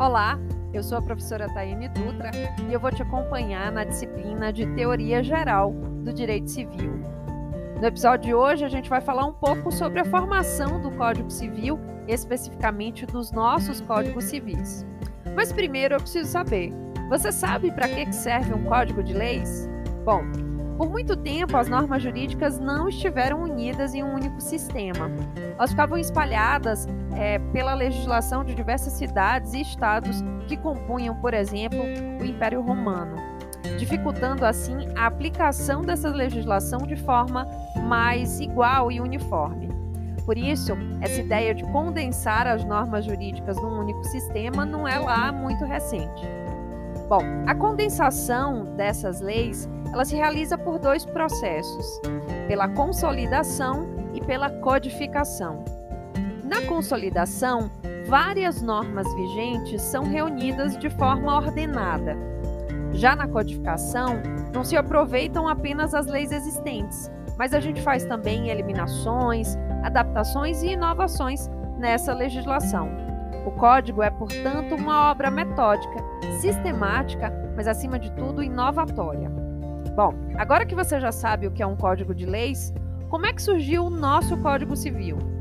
Olá, eu sou a professora Tayane Dutra e eu vou te acompanhar na disciplina de Teoria Geral do Direito Civil. No episódio de hoje, a gente vai falar um pouco sobre a formação do Código Civil, especificamente dos nossos códigos civis. Mas primeiro eu preciso saber: você sabe para que serve um código de leis? Bom, por muito tempo, as normas jurídicas não estiveram unidas em um único sistema. Elas ficavam espalhadas é, pela legislação de diversas cidades e estados que compunham, por exemplo, o Império Romano, dificultando assim a aplicação dessa legislação de forma mais igual e uniforme. Por isso, essa ideia de condensar as normas jurídicas num único sistema não é lá muito recente. Bom, a condensação dessas leis ela se realiza por dois processos: pela consolidação e pela codificação. Na consolidação, várias normas vigentes são reunidas de forma ordenada. Já na codificação, não se aproveitam apenas as leis existentes, mas a gente faz também eliminações, adaptações e inovações nessa legislação. O código é, portanto, uma obra metódica, sistemática, mas acima de tudo inovatória. Bom, agora que você já sabe o que é um código de leis, como é que surgiu o nosso Código Civil?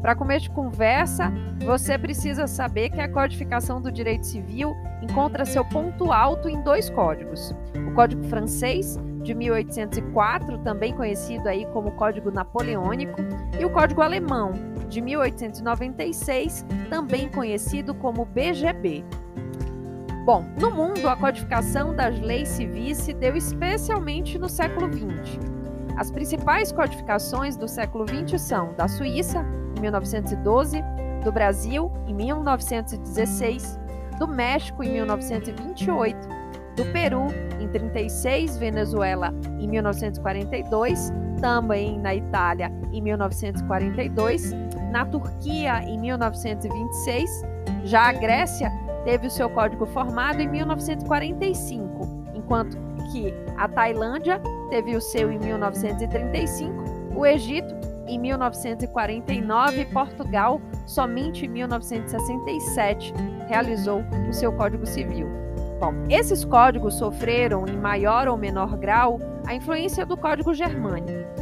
Para começo de conversa, você precisa saber que a codificação do direito civil encontra seu ponto alto em dois códigos: o Código Francês de 1804, também conhecido aí como Código Napoleônico, e o Código Alemão de 1896, também conhecido como BGB. Bom, no mundo, a codificação das leis civis se deu especialmente no século XX. As principais codificações do século XX são da Suíça, em 1912, do Brasil, em 1916, do México, em 1928, do Peru, em 36, Venezuela, em 1942, também na Itália, em 1942, na Turquia, em 1926, já a Grécia teve o seu código formado em 1945, enquanto que a Tailândia teve o seu em 1935, o Egito em 1949 e Portugal somente em 1967 realizou o seu Código Civil. Bom, esses códigos sofreram, em maior ou menor grau, a influência do Código Germânico.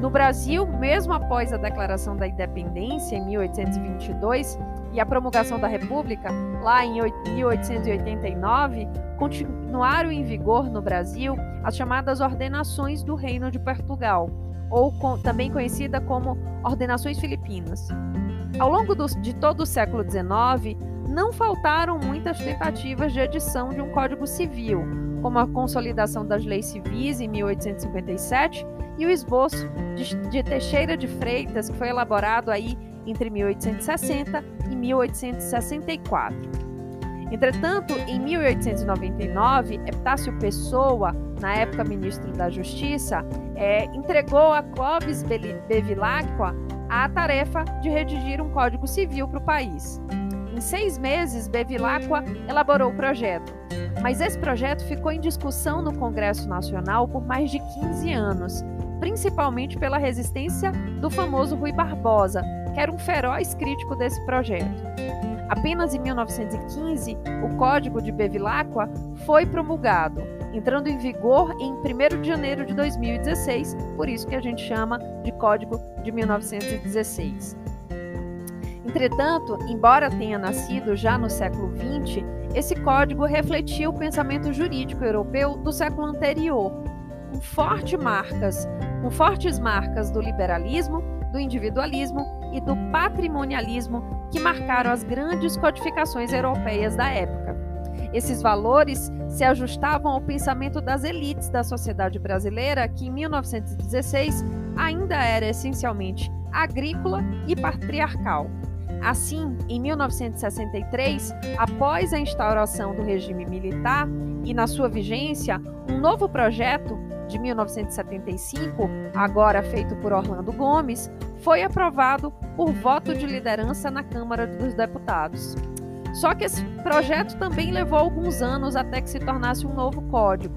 No Brasil, mesmo após a declaração da independência em 1822 e a promulgação da República lá em 1889, continuaram em vigor no Brasil as chamadas ordenações do Reino de Portugal, ou com, também conhecida como ordenações filipinas. Ao longo do, de todo o século XIX, não faltaram muitas tentativas de edição de um Código Civil, como a consolidação das leis civis em 1857 e o esboço de, Teixeira de Freitas, que foi elaborado aí entre 1860 e 1864. Entretanto, em 1899, Epitácio Pessoa, na época ministro da Justiça, é, entregou a Clóvis Bevilacqua a tarefa de redigir um código civil para o país. Em seis meses, Bevilacqua elaborou o projeto, mas esse projeto ficou em discussão no Congresso Nacional por mais de 15 anos, principalmente pela resistência do famoso Rui Barbosa, que era um feroz crítico desse projeto. Apenas em 1915, o Código de Bevilacqua foi promulgado, entrando em vigor em 1 de janeiro de 2016, por isso que a gente chama de Código de 1916. Entretanto, embora tenha nascido já no século XX, esse código refletia o pensamento jurídico europeu do século anterior, com, forte marcas, com fortes marcas do liberalismo, do individualismo e do patrimonialismo que marcaram as grandes codificações europeias da época. Esses valores se ajustavam ao pensamento das elites da sociedade brasileira, que em 1916 ainda era essencialmente agrícola e patriarcal. Assim, em 1963, após a instauração do regime militar e na sua vigência, um novo projeto de 1975, agora feito por Orlando Gomes, foi aprovado por voto de liderança na Câmara dos Deputados. Só que esse projeto também levou alguns anos até que se tornasse um novo código.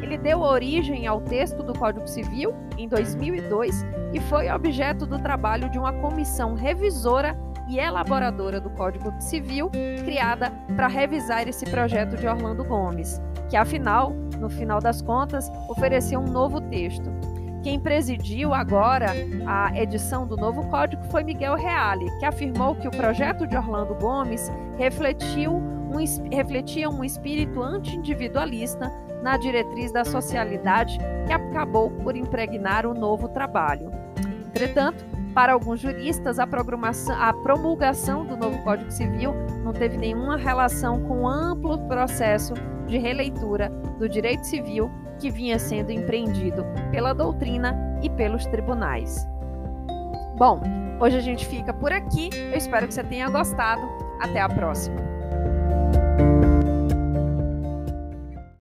Ele deu origem ao texto do Código Civil em 2002 e foi objeto do trabalho de uma comissão revisora e elaboradora do Código Civil, criada para revisar esse projeto de Orlando Gomes, que afinal, no final das contas, oferecia um novo texto. Quem presidiu agora a edição do novo código foi Miguel Reale, que afirmou que o projeto de Orlando Gomes refletiu um, refletia um espírito anti-individualista na diretriz da socialidade que acabou por impregnar o novo trabalho. Entretanto, para alguns juristas, a, a promulgação do novo Código Civil não teve nenhuma relação com o amplo processo de releitura do direito civil que vinha sendo empreendido pela doutrina e pelos tribunais. Bom, hoje a gente fica por aqui. Eu espero que você tenha gostado. Até a próxima.